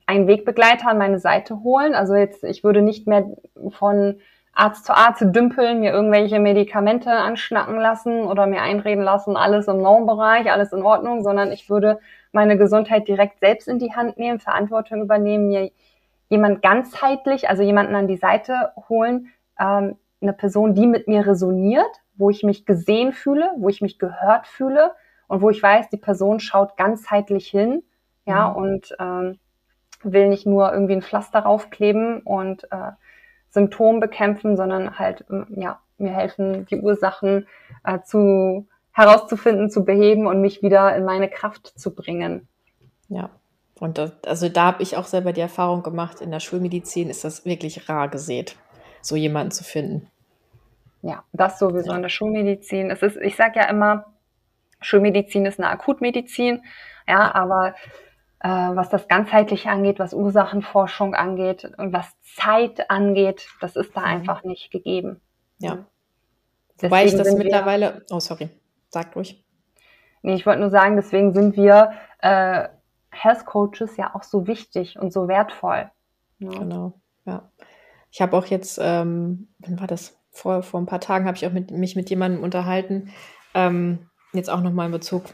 einen Wegbegleiter an meine Seite holen. Also jetzt, ich würde nicht mehr von Arzt zu Arzt dümpeln, mir irgendwelche Medikamente anschnacken lassen oder mir einreden lassen, alles im Normbereich, alles in Ordnung, sondern ich würde meine Gesundheit direkt selbst in die Hand nehmen, Verantwortung übernehmen, mir jemand ganzheitlich, also jemanden an die Seite holen, ähm, eine Person, die mit mir resoniert, wo ich mich gesehen fühle, wo ich mich gehört fühle und wo ich weiß, die Person schaut ganzheitlich hin, ja, mhm. und ähm, will nicht nur irgendwie ein Pflaster raufkleben und äh, Symptom bekämpfen, sondern halt, ja, mir helfen, die Ursachen äh, zu herauszufinden, zu beheben und mich wieder in meine Kraft zu bringen. Ja, und das, also da habe ich auch selber die Erfahrung gemacht, in der Schulmedizin ist das wirklich rar gesät, so jemanden zu finden. Ja, das sowieso ja. in der Schulmedizin. Es ist, ich sage ja immer, Schulmedizin ist eine Akutmedizin, ja, aber äh, was das ganzheitliche angeht, was Ursachenforschung angeht und was Zeit angeht, das ist da mhm. einfach nicht gegeben. Ja. Deswegen Wobei ich das mittlerweile, oh sorry, sag ruhig. Nee, ich wollte nur sagen, deswegen sind wir äh, Health Coaches ja auch so wichtig und so wertvoll. Ja. Genau, ja. Ich habe auch jetzt, ähm, wann war das? Vor, vor ein paar Tagen habe ich auch mit, mich mit jemandem unterhalten, ähm, jetzt auch nochmal in Bezug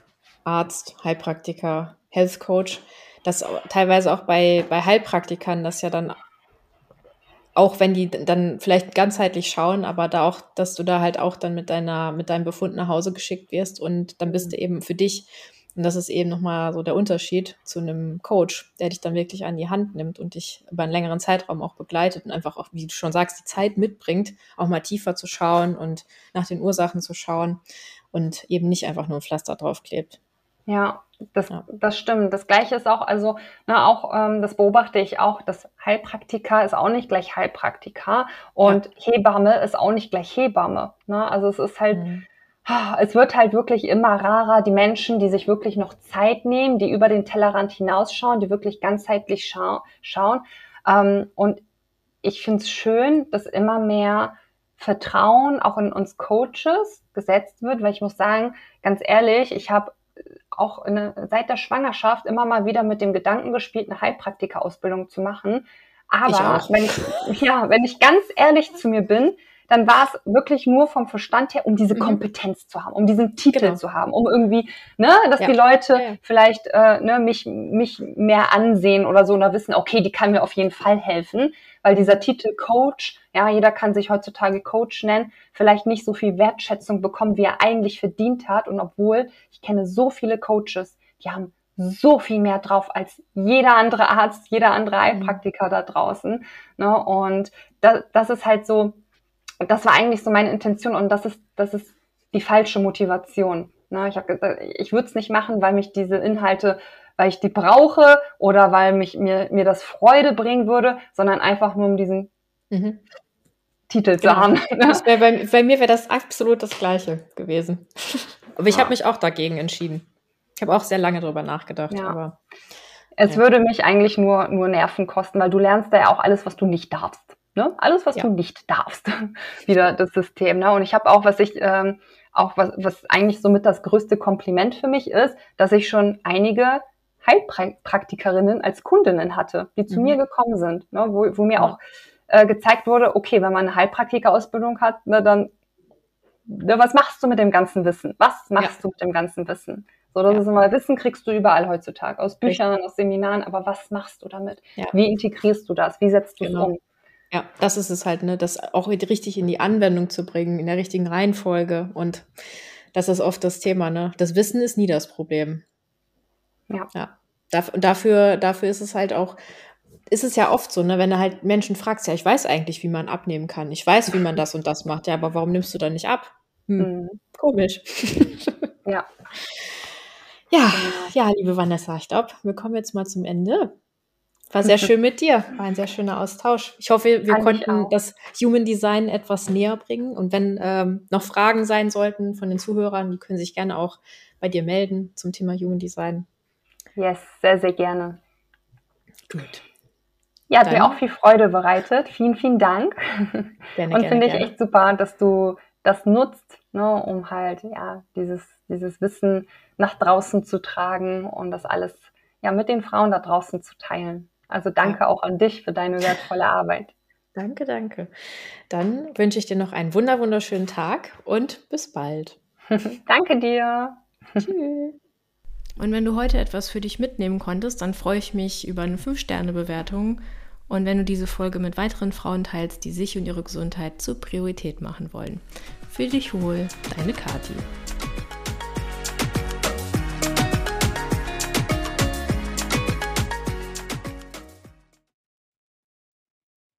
Arzt, Heilpraktiker, Health Coach, dass teilweise auch bei, bei Heilpraktikern das ja dann auch wenn die dann vielleicht ganzheitlich schauen, aber da auch, dass du da halt auch dann mit deiner, mit deinem Befund nach Hause geschickt wirst und dann bist du eben für dich und das ist eben nochmal so der Unterschied zu einem Coach, der dich dann wirklich an die Hand nimmt und dich über einen längeren Zeitraum auch begleitet und einfach auch, wie du schon sagst, die Zeit mitbringt, auch mal tiefer zu schauen und nach den Ursachen zu schauen und eben nicht einfach nur ein Pflaster draufklebt. Ja, das, ja. das stimmt. Das Gleiche ist auch, also ne, auch ähm, das beobachte ich auch, das Heilpraktiker ist auch nicht gleich Heilpraktiker und ja. Hebamme ist auch nicht gleich Hebamme. Ne? Also es ist halt, mhm es wird halt wirklich immer rarer, die Menschen, die sich wirklich noch Zeit nehmen, die über den Tellerrand hinausschauen, die wirklich ganzheitlich schau schauen. Ähm, und ich finde es schön, dass immer mehr Vertrauen auch in uns Coaches gesetzt wird, weil ich muss sagen, ganz ehrlich, ich habe auch eine, seit der Schwangerschaft immer mal wieder mit dem Gedanken gespielt, eine Heilpraktika-Ausbildung zu machen. Aber ich wenn ich, ja, wenn ich ganz ehrlich zu mir bin, dann war es wirklich nur vom Verstand her, um diese mhm. Kompetenz zu haben, um diesen Titel genau. zu haben, um irgendwie, ne, dass ja. die Leute ja. vielleicht äh, ne, mich, mich mehr ansehen oder so oder wissen, okay, die kann mir auf jeden Fall helfen, weil dieser Titel Coach, ja, jeder kann sich heutzutage Coach nennen, vielleicht nicht so viel Wertschätzung bekommen, wie er eigentlich verdient hat. Und obwohl ich kenne so viele Coaches, die haben so viel mehr drauf als jeder andere Arzt, jeder andere mhm. Heilpraktiker da draußen. Ne? Und das, das ist halt so, das war eigentlich so meine Intention und das ist, das ist die falsche Motivation. Ne? Ich, hab, ich würde es nicht machen, weil mich diese Inhalte, weil ich die brauche oder weil mich, mir, mir das Freude bringen würde, sondern einfach nur um diesen mhm. Titel zu genau. haben. Wär bei, bei, mir wäre das absolut das Gleiche gewesen. aber ich habe mich auch dagegen entschieden. Ich habe auch sehr lange darüber nachgedacht. Ja. Aber, es ja. würde mich eigentlich nur, nur Nerven kosten, weil du lernst da ja auch alles, was du nicht darfst. Ne? Alles, was ja. du nicht darfst. Wieder das System. Ne? Und ich habe auch, was ich ähm, auch was, was eigentlich somit das größte Kompliment für mich ist, dass ich schon einige Heilpraktikerinnen als Kundinnen hatte, die zu mhm. mir gekommen sind, ne, wo, wo mir auch äh, gezeigt wurde, okay, wenn man eine Heilpraktikerausbildung hat, ne, dann ne, was machst du mit dem ganzen Wissen? Was machst ja. du mit dem ganzen Wissen? So, das ja. ist immer Wissen kriegst du überall heutzutage, aus Büchern, Richtig. aus Seminaren, aber was machst du damit? Ja. Wie integrierst du das? Wie setzt du es genau. um? Ja, das ist es halt, ne, das auch richtig in die Anwendung zu bringen, in der richtigen Reihenfolge. Und das ist oft das Thema, ne? Das Wissen ist nie das Problem. Ja. ja. Dafür, dafür ist es halt auch, ist es ja oft so, ne, wenn du halt Menschen fragst, ja, ich weiß eigentlich, wie man abnehmen kann. Ich weiß, wie man das und das macht. Ja, aber warum nimmst du dann nicht ab? Hm, mhm. Komisch. ja. Ja, ja, liebe Vanessa, ich glaube, wir kommen jetzt mal zum Ende. War sehr schön mit dir. War ein sehr schöner Austausch. Ich hoffe, wir Kann konnten das Human Design etwas näher bringen. Und wenn ähm, noch Fragen sein sollten von den Zuhörern, die können sich gerne auch bei dir melden zum Thema Human Design. Yes, sehr, sehr gerne. Gut. Ja, hat Dann. mir auch viel Freude bereitet. Vielen, vielen Dank. Gerne, Und finde ich echt super, dass du das nutzt, ne, um halt ja dieses, dieses Wissen nach draußen zu tragen und das alles ja mit den Frauen da draußen zu teilen. Also danke auch an dich für deine wertvolle Arbeit. Danke, danke. Dann wünsche ich dir noch einen wunder wunderschönen Tag und bis bald. danke dir. Tschüss. Und wenn du heute etwas für dich mitnehmen konntest, dann freue ich mich über eine 5-Sterne-Bewertung. Und wenn du diese Folge mit weiteren Frauen teilst, die sich und ihre Gesundheit zur Priorität machen wollen. Fühl dich wohl, deine Kathi.